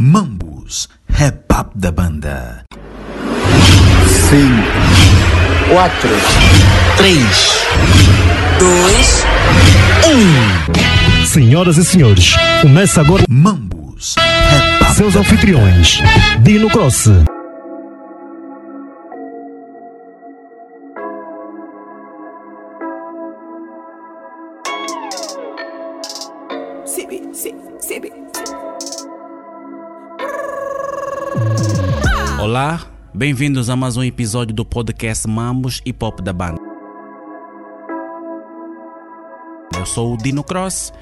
Mambus, rap da banda. 5, 4, 3, 2, 1. Senhoras e senhores, começa agora Mambus, rap up seus anfitriões, Dino Cross. Olá, bem-vindos a mais um episódio do podcast Mambos e Pop da banda. Eu sou o Dino Cross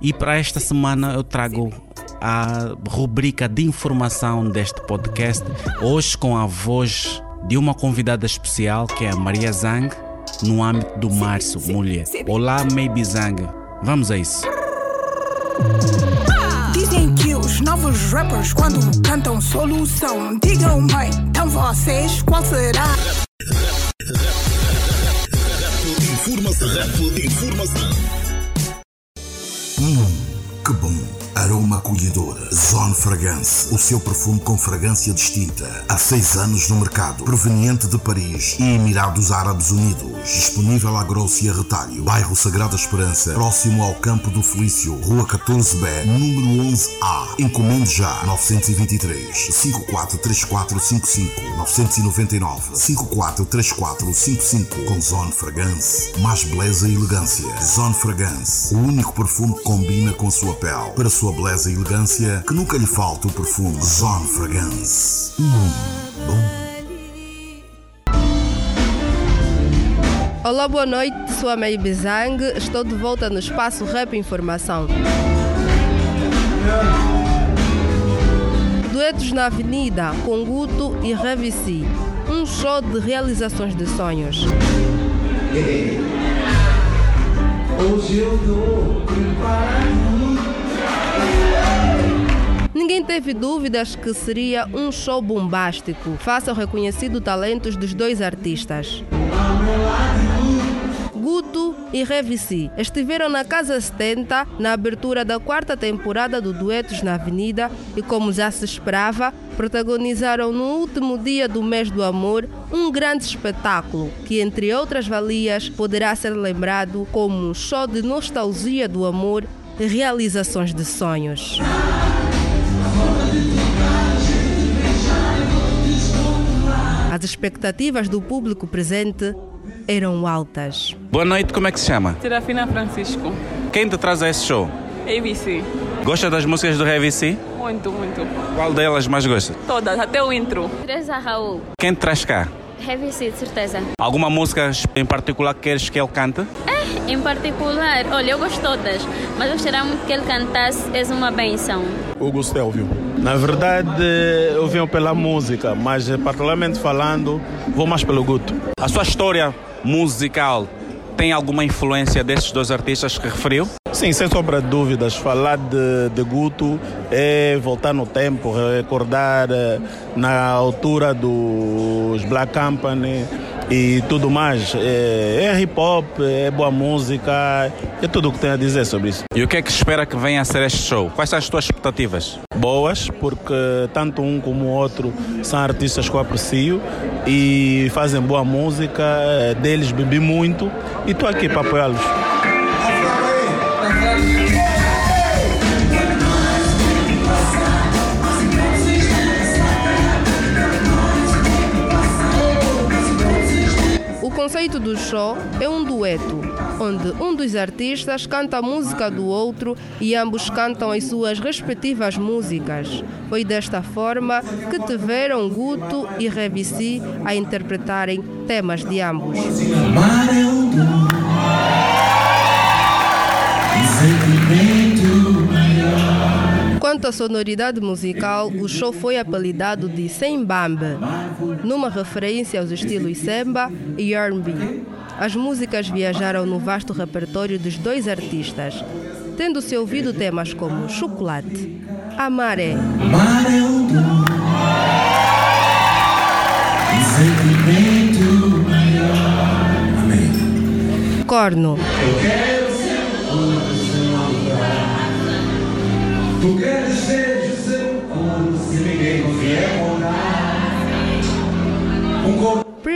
e para esta semana eu trago a rubrica de informação deste podcast, hoje com a voz de uma convidada especial que é a Maria Zang, no âmbito do Março Mulher. Olá, Maybe Zang. Vamos a isso. Novos rappers quando cantam solução Digam mãe, então vocês qual será? Que acolhedora. Zone Fragrance. O seu perfume com fragrância distinta. Há seis anos no mercado. Proveniente de Paris e Emirados Árabes Unidos. Disponível a grosso e a retalho. Bairro Sagrada Esperança. Próximo ao Campo do Felício. Rua 14B. Número 11A. Encomende já. 923 543455 999 543455 com Zone Fragrance. Mais beleza e elegância. Zone Fragrance. O único perfume que combina com a sua pele. Para sua beleza e elegância, que nunca lhe falte o perfume Zone Fragrance. Hum, bom. Olá, boa noite, sou a May Bizang, estou de volta no espaço Rap Informação. Duetos na Avenida, com Guto e Revici. Um show de realizações de sonhos. Ninguém teve dúvidas que seria um show bombástico, face ao reconhecido talentos dos dois artistas. Guto e Revici estiveram na Casa 70 na abertura da quarta temporada do Duetos na Avenida e, como já se esperava, protagonizaram no último dia do mês do amor um grande espetáculo que, entre outras valias, poderá ser lembrado como um show de nostalgia do amor e realizações de sonhos. As expectativas do público presente eram altas. Boa noite, como é que se chama? Serafina Francisco, Quem te traz a esse show? ABC. Gosta das músicas do Heavy C? Muito, muito. Qual delas mais gosta? Todas, até o intro. Teresa Raul, Quem te traz cá? Heavy Seed, certeza. Alguma música em particular que queres que ele cante? Em particular, olha, eu gosto todas, mas eu gostaria muito que ele cantasse És uma benção. Hugo Stelvio. Na verdade, eu venho pela música, mas particularmente falando, vou mais pelo Guto. A sua história musical tem alguma influência desses dois artistas que referiu? Sim, sem sombra de dúvidas, falar de, de Guto é voltar no tempo, recordar eh, na altura dos Black Company e tudo mais. É, é hip hop, é boa música, é tudo o que tenho a dizer sobre isso. E o que é que espera que venha a ser este show? Quais são as tuas expectativas? Boas, porque tanto um como o outro são artistas que eu aprecio e fazem boa música, eh, deles bebi muito e estou aqui para apoiá-los. Conceito do show é um dueto, onde um dos artistas canta a música do outro e ambos cantam as suas respectivas músicas. Foi desta forma que tiveram Guto e Revici a interpretarem temas de ambos. Quanto à sonoridade musical, o show foi apelidado de Sembambe, numa referência aos estilos Semba e R&B. As músicas viajaram no vasto repertório dos dois artistas, tendo-se ouvido temas como Chocolate, Amaré, Corno, Tu queres ser seu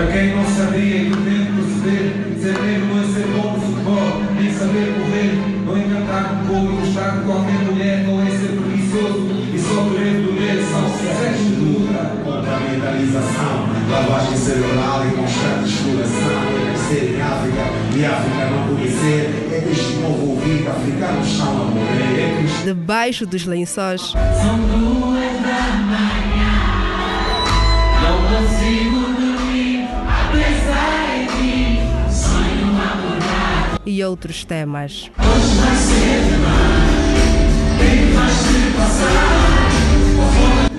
Para quem não sabia que tento perceber, ser negro é ser bom no futebol, nem saber correr, não encantar com pouco e gostar de qualquer mulher, não é ser preguiçoso e só querer doer, são sucessos de luta. Contra a mentalização, lavagem cerebral e constante exploração, é ser em África e África não conhecer, é deste novo ouvido, africanos são a morrer. É Debaixo dos lençóis. são duas da manhã, E outros temas.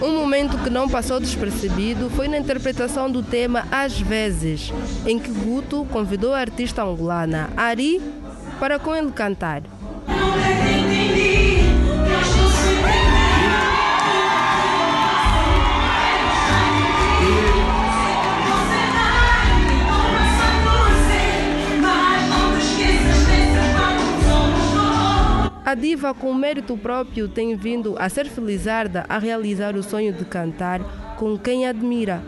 Um momento que não passou despercebido foi na interpretação do tema Às vezes, em que Guto convidou a artista angolana Ari para com ele cantar. A diva com mérito próprio tem vindo a ser felizarda a realizar o sonho de cantar com quem admira,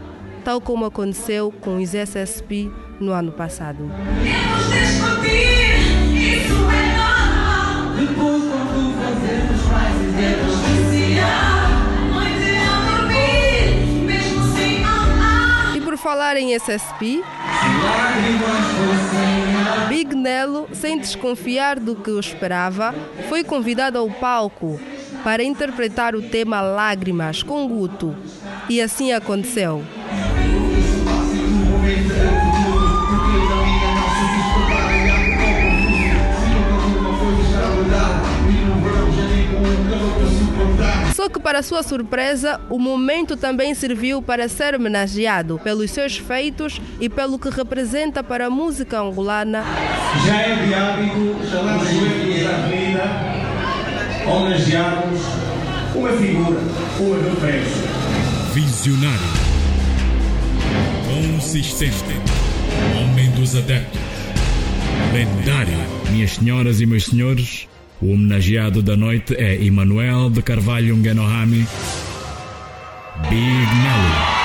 tal como aconteceu com os SSP no ano passado. Depois quando fazemos frases é E por falar em SSP, Big Nelo, sem desconfiar do que o esperava, foi convidado ao palco para interpretar o tema Lágrimas com Guto. E assim aconteceu. Só que, para sua surpresa, o momento também serviu para ser homenageado pelos seus feitos e pelo que representa para a música angolana Já é de hábito chamar os joelhos da avenida, homenagearmos uma figura, uma referência. Visionário. Consistente. Homem dos adeptos. Lendário. Minhas senhoras e meus senhores, o homenageado da noite é Emanuel de Carvalho Ngenohami, Big Nelly.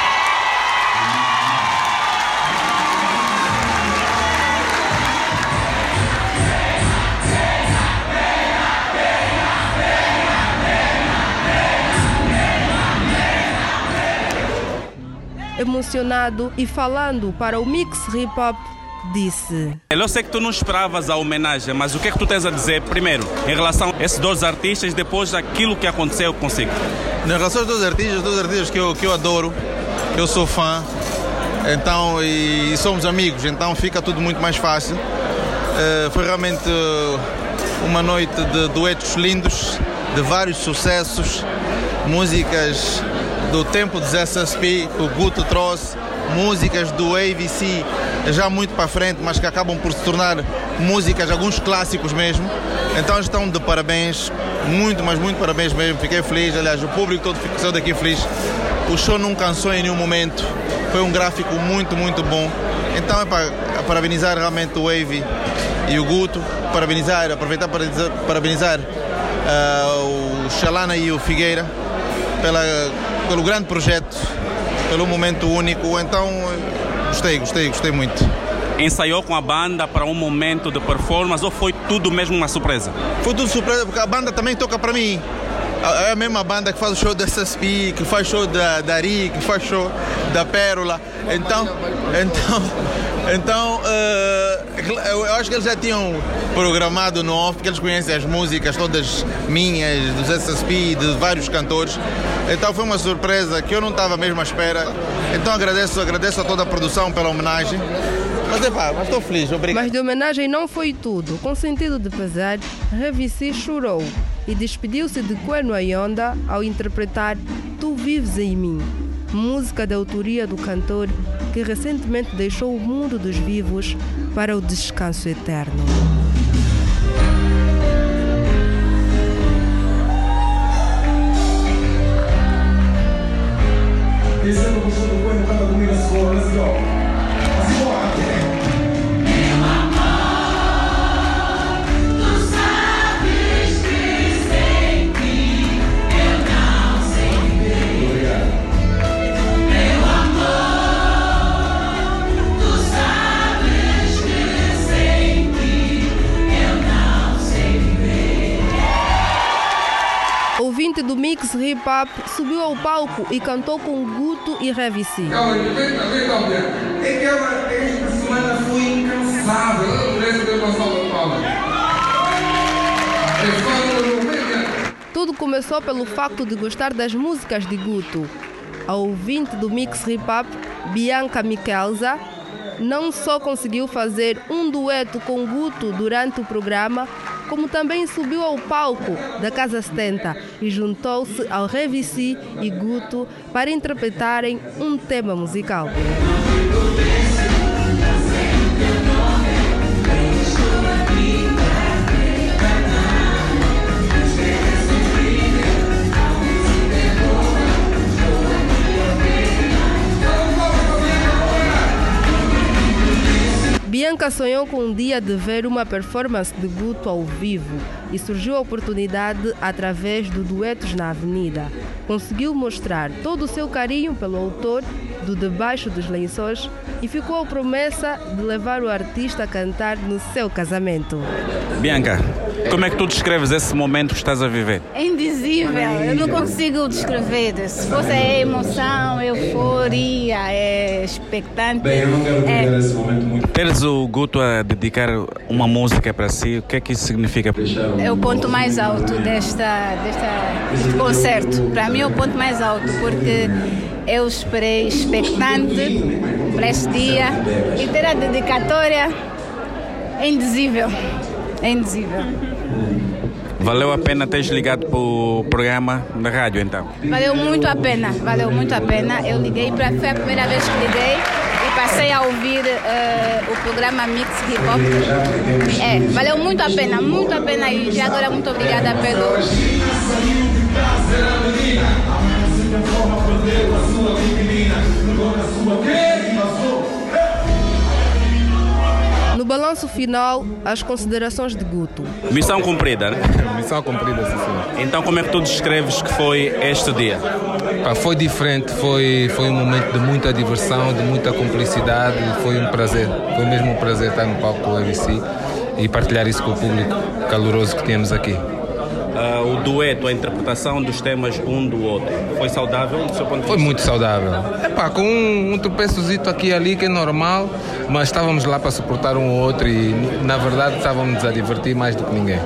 emocionado e falando para o Mix Hip Hop, disse: Eu sei que tu não esperavas a homenagem, mas o que é que tu tens a dizer primeiro em relação a esses dois artistas, depois daquilo que aconteceu consigo? Em relação aos dois artistas, dois artistas que eu, que eu adoro, eu sou fã, então e, e somos amigos, então fica tudo muito mais fácil. Eh, foi realmente eh, uma noite de duetos lindos, de vários sucessos, músicas do tempo dos SSP que o Guto trouxe, músicas do AVC já muito para frente, mas que acabam por se tornar músicas, alguns clássicos mesmo. Então estão de parabéns, muito, mas muito parabéns mesmo. Fiquei feliz, aliás, o público todo ficou daqui feliz. O show não cansou em nenhum momento, foi um gráfico muito, muito bom. Então é para parabenizar realmente o Wavy e o Guto, parabenizar, aproveitar para parabenizar ah, o Xalana e o Figueira pela, pelo grande projeto, pelo momento único. Então gostei, gostei, gostei muito. Ensaiou com a banda para um momento de performance ou foi tudo mesmo uma surpresa? Foi tudo surpresa, porque a banda também toca para mim. É a mesma banda que faz o show da SSP, que faz show da, da Ari, que faz show da Pérola. Então, então, então eh, eu acho que eles já tinham programado no off, porque eles conhecem as músicas todas minhas, dos SSP, de vários cantores. Então foi uma surpresa que eu não estava mesmo à espera. Então agradeço, agradeço a toda a produção pela homenagem. Mas epá, mas estou feliz, obrigado. Mas de homenagem não foi tudo. Com sentido de pesar, Revici chorou e despediu-se de Queno Ayonda ao interpretar Tu Vives em Mim. música de autoria do cantor que recentemente deixou o mundo dos vivos para o descanso eterno. Hop subiu ao palco e cantou com Guto e Revici. Vem, calma. É que ela, esta semana foi incansável. É momento. Tudo começou pelo facto de gostar das músicas de Guto. A ouvinte do Mix Hip Hop, Bianca Michelza, não só conseguiu fazer um dueto com Guto durante o programa, como também subiu ao palco da Casa 70 e juntou-se ao Revici e Guto para interpretarem um tema musical. Sonhou com um dia de ver uma performance de Guto ao vivo e surgiu a oportunidade através do Duetos na Avenida. Conseguiu mostrar todo o seu carinho pelo autor do Debaixo dos Lençóis e ficou a promessa de levar o artista a cantar no seu casamento. Bianca, como é que tu descreves esse momento que estás a viver? É indizível, eu não consigo descrever. Se fosse é emoção, euforia, é expectante. Bem, eu não quero viver é, esse momento muito. Teres o Guto a dedicar uma música para si, o que é que isso significa? é o ponto mais alto desta, desta, deste concerto. Para mim é o ponto mais alto, porque eu esperei expectante para este dia e ter a dedicatória é indizível. É indizível. Valeu a pena teres ligado para o programa da rádio então? Valeu muito a pena, valeu muito a pena. Eu liguei, para foi a primeira vez que liguei e passei a ouvir uh, o programa Mix Hip Hop. É, valeu muito a pena, muito a pena e já agora muito obrigada pelo. Balanço final, as considerações de Guto. Missão cumprida, né? Missão cumprida, sim, sim. Então como é que tu descreves que foi este dia? Pá, foi diferente, foi, foi um momento de muita diversão, de muita cumplicidade, foi um prazer. Foi mesmo um prazer estar no palco do ABC e partilhar isso com o público caloroso que temos aqui. Uh, o dueto, a interpretação dos temas um do outro, foi saudável do seu ponto de vista? Foi muito saudável. Epá, com um, um tropeçozito aqui e ali que é normal, mas estávamos lá para suportar um ou outro e na verdade estávamos a divertir mais do que ninguém.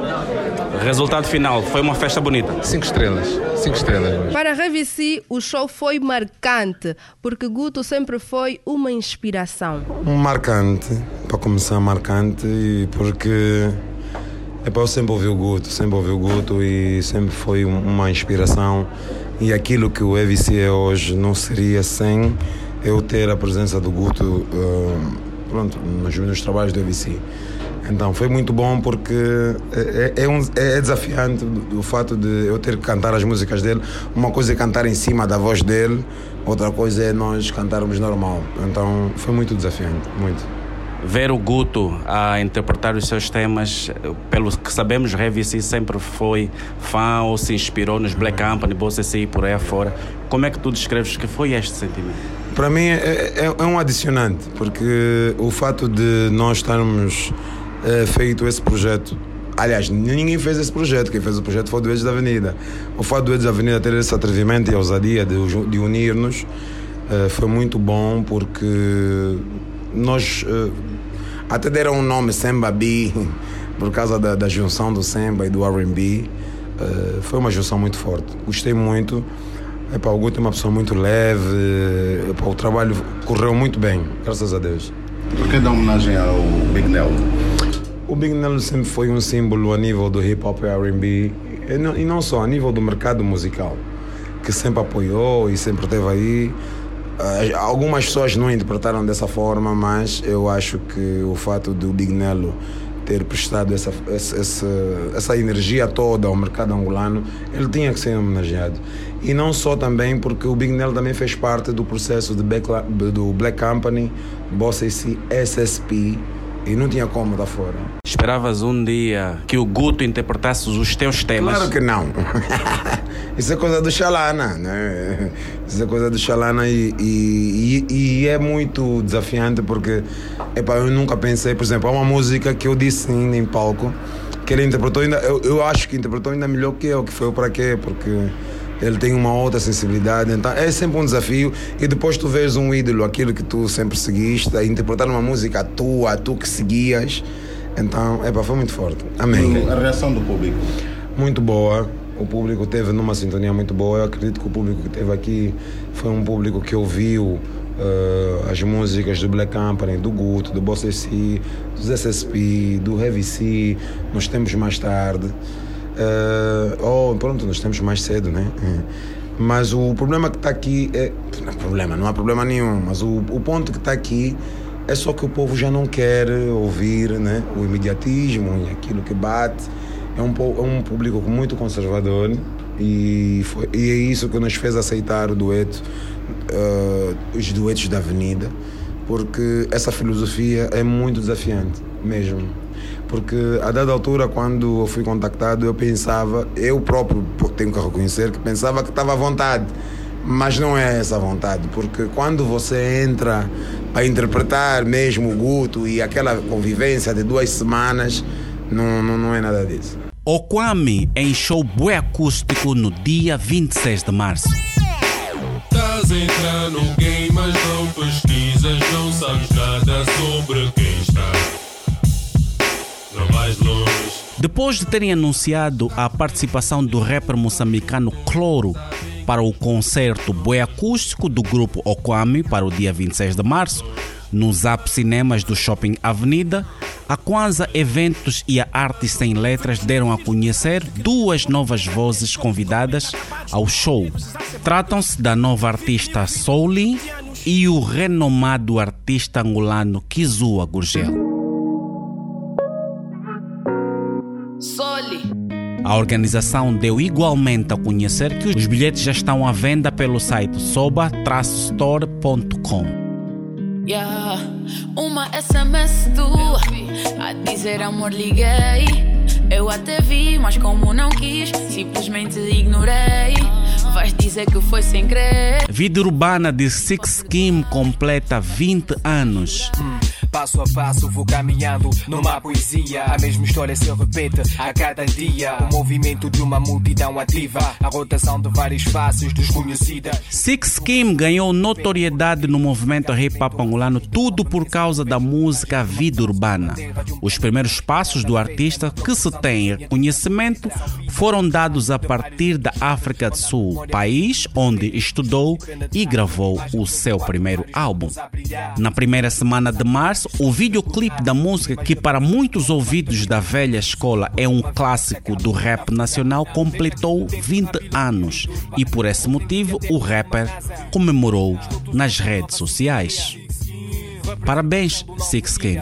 Resultado final, foi uma festa bonita? Cinco estrelas, cinco estrelas. Para Revici, o show foi marcante, porque Guto sempre foi uma inspiração. Marcante, para começar marcante, e porque Epá, eu sempre ouvi o Guto, sempre ouvi o Guto e sempre foi uma inspiração. E aquilo que o EVC é hoje não seria sem eu ter a presença do Guto uh, pronto, nos, nos trabalhos do EVC. Então foi muito bom porque é, é, um, é desafiante o fato de eu ter que cantar as músicas dele. Uma coisa é cantar em cima da voz dele, outra coisa é nós cantarmos normal. Então foi muito desafiante, muito ver o Guto a interpretar os seus temas, pelo que sabemos, Revici sempre foi fã ou se inspirou nos Black Company, Bossa e por aí afora. Como é que tu descreves que foi este sentimento? Para mim é, é, é um adicionante, porque o fato de nós estarmos é, feito esse projeto Aliás, ninguém fez esse projeto. Quem fez o projeto foi o Duetos da Avenida. O fato do Duetos da Avenida ter esse atrevimento e ousadia de, de unir-nos uh, foi muito bom porque nós uh, até deram um nome Semba B por causa da, da junção do Semba e do R&B. Uh, foi uma junção muito forte. Gostei muito. Epá, o Guto é uma pessoa muito leve. Epá, o trabalho correu muito bem, graças a Deus. Por que dar homenagem ao Big Nell? O Big Nell sempre foi um símbolo a nível do hip hop e R&B e não só, a nível do mercado musical. que sempre apoiou e sempre esteve aí. Algumas pessoas não interpretaram dessa forma, mas eu acho que o fato do Big Nelo ter prestado essa, essa, essa, energia toda ao mercado angolano, ele tinha que ser homenageado. E não só também porque o Big Nelo também fez parte do processo de Black, do Black Company, Bossa SSP, e não tinha como estar fora. Esperavas um dia que o Guto interpretasse os teus temas? Claro que não. Isso é coisa do Xalana, né? Isso é coisa do Xalana e, e, e, e é muito desafiante porque epa, eu nunca pensei, por exemplo, há uma música que eu disse ainda em palco que ele interpretou ainda, eu, eu acho que interpretou ainda melhor que eu, que foi o Para Quê, porque ele tem uma outra sensibilidade, então é sempre um desafio e depois tu vês um ídolo, aquilo que tu sempre seguiste, a interpretar uma música tua, tu que seguias, então, é foi muito forte. Amém. A reação do público? Muito boa. O público teve numa sintonia muito boa. Eu acredito que o público que teve aqui foi um público que ouviu uh, as músicas do Black Company, do Guto, do Boss SC, dos SSP, do Heavy C, nos tempos mais tarde. Uh, oh, pronto, nós temos mais cedo, né? Mas o problema que está aqui é. Não é problema, não há problema nenhum. Mas o, o ponto que está aqui é só que o povo já não quer ouvir né, o imediatismo e aquilo que bate. É um, é um público muito conservador e, foi, e é isso que nos fez aceitar o dueto, uh, os duetos da Avenida, porque essa filosofia é muito desafiante mesmo. Porque a dada altura, quando eu fui contactado, eu pensava, eu próprio tenho que reconhecer que pensava que estava à vontade mas não é essa vontade, porque quando você entra a interpretar mesmo o Guto e aquela convivência de duas semanas, não, não, não é nada disso. O Kwame em show bué acústico no dia 26 de março. Estás no game, mas não pesquisas, não sabes nada sobre quem está. Não longe. Depois de terem anunciado a participação do rapper moçambicano Cloro para o concerto Boi Acústico do grupo Okwame para o dia 26 de março, nos Zap Cinemas do Shopping Avenida, a Kwanza Eventos e a Artes Sem Letras deram a conhecer duas novas vozes convidadas ao show. Tratam-se da nova artista Souli e o renomado artista angolano Kizua Gurgel. A organização deu igualmente a conhecer que os bilhetes já estão à venda pelo site soba-store.com. Yeah, uma SMS tua a dizer amor liguei. Eu até vi, mas como não quis, simplesmente ignorei. Vais dizer que foi sem querer. Vida urbana de Six Kim completa 20 anos. Hum, passo a passo vou caminhando numa poesia. A mesma história se repete a cada dia. O movimento de uma multidão ativa. A rotação de vários faces desconhecidas. Six Kim ganhou notoriedade no movimento hip hop angolano, tudo por causa da música Vida Urbana. Os primeiros passos do artista que se tem reconhecimento foram dados a partir da África do Sul, país onde estudou e gravou o seu primeiro álbum. Na primeira semana de março, o videoclipe da música, que para muitos ouvidos da velha escola é um clássico do rap nacional, completou 20 anos e por esse motivo o rapper comemorou nas redes sociais. Parabéns, Six King.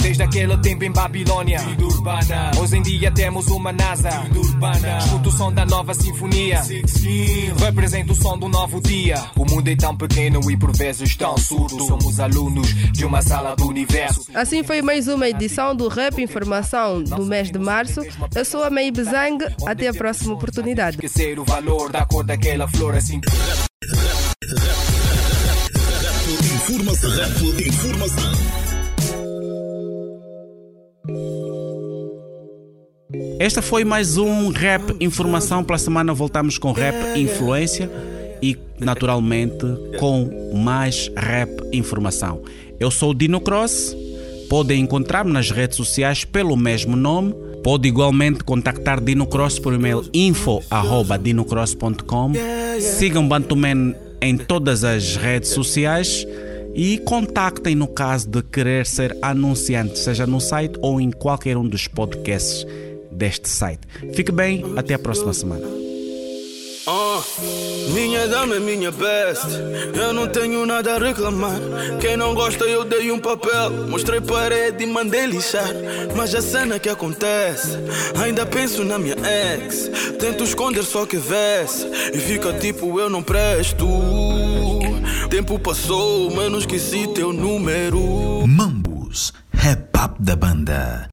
Desde aquele tempo em Babilônia, hoje em dia temos uma NASA. Escuta o som da nova sinfonia, representa o som do novo dia. O mundo é tão pequeno e por vezes tão surdo. Somos alunos de uma sala do universo. Assim foi mais uma edição do Rap Informação do mês de março. Eu sou a Mei Bezang. Até a próxima oportunidade. Esquecer o valor da cor daquela flor assim. Informação. Rap Informação. Esta foi mais um Rap Informação. Pela semana voltamos com Rap Influência e, naturalmente, com mais Rap Informação. Eu sou o Dino Cross. Podem encontrar-me nas redes sociais pelo mesmo nome. Pode igualmente contactar Dino Cross por e-mail info.dinocross.com. Sigam Bantuman em todas as redes sociais e contactem no caso de querer ser anunciante, seja no site ou em qualquer um dos podcasts deste site. Fique bem, até a próxima semana. Uh, Minha dama é minha best, eu não tenho nada a reclamar. Quem não gosta, eu dei um papel, mostrei parede e mandei lixar. Mas a cena que acontece, ainda penso na minha ex. Tento esconder só que vesse, e fica tipo eu não presto. Tempo passou, mas não esqueci teu número. Mambus, rap up da banda.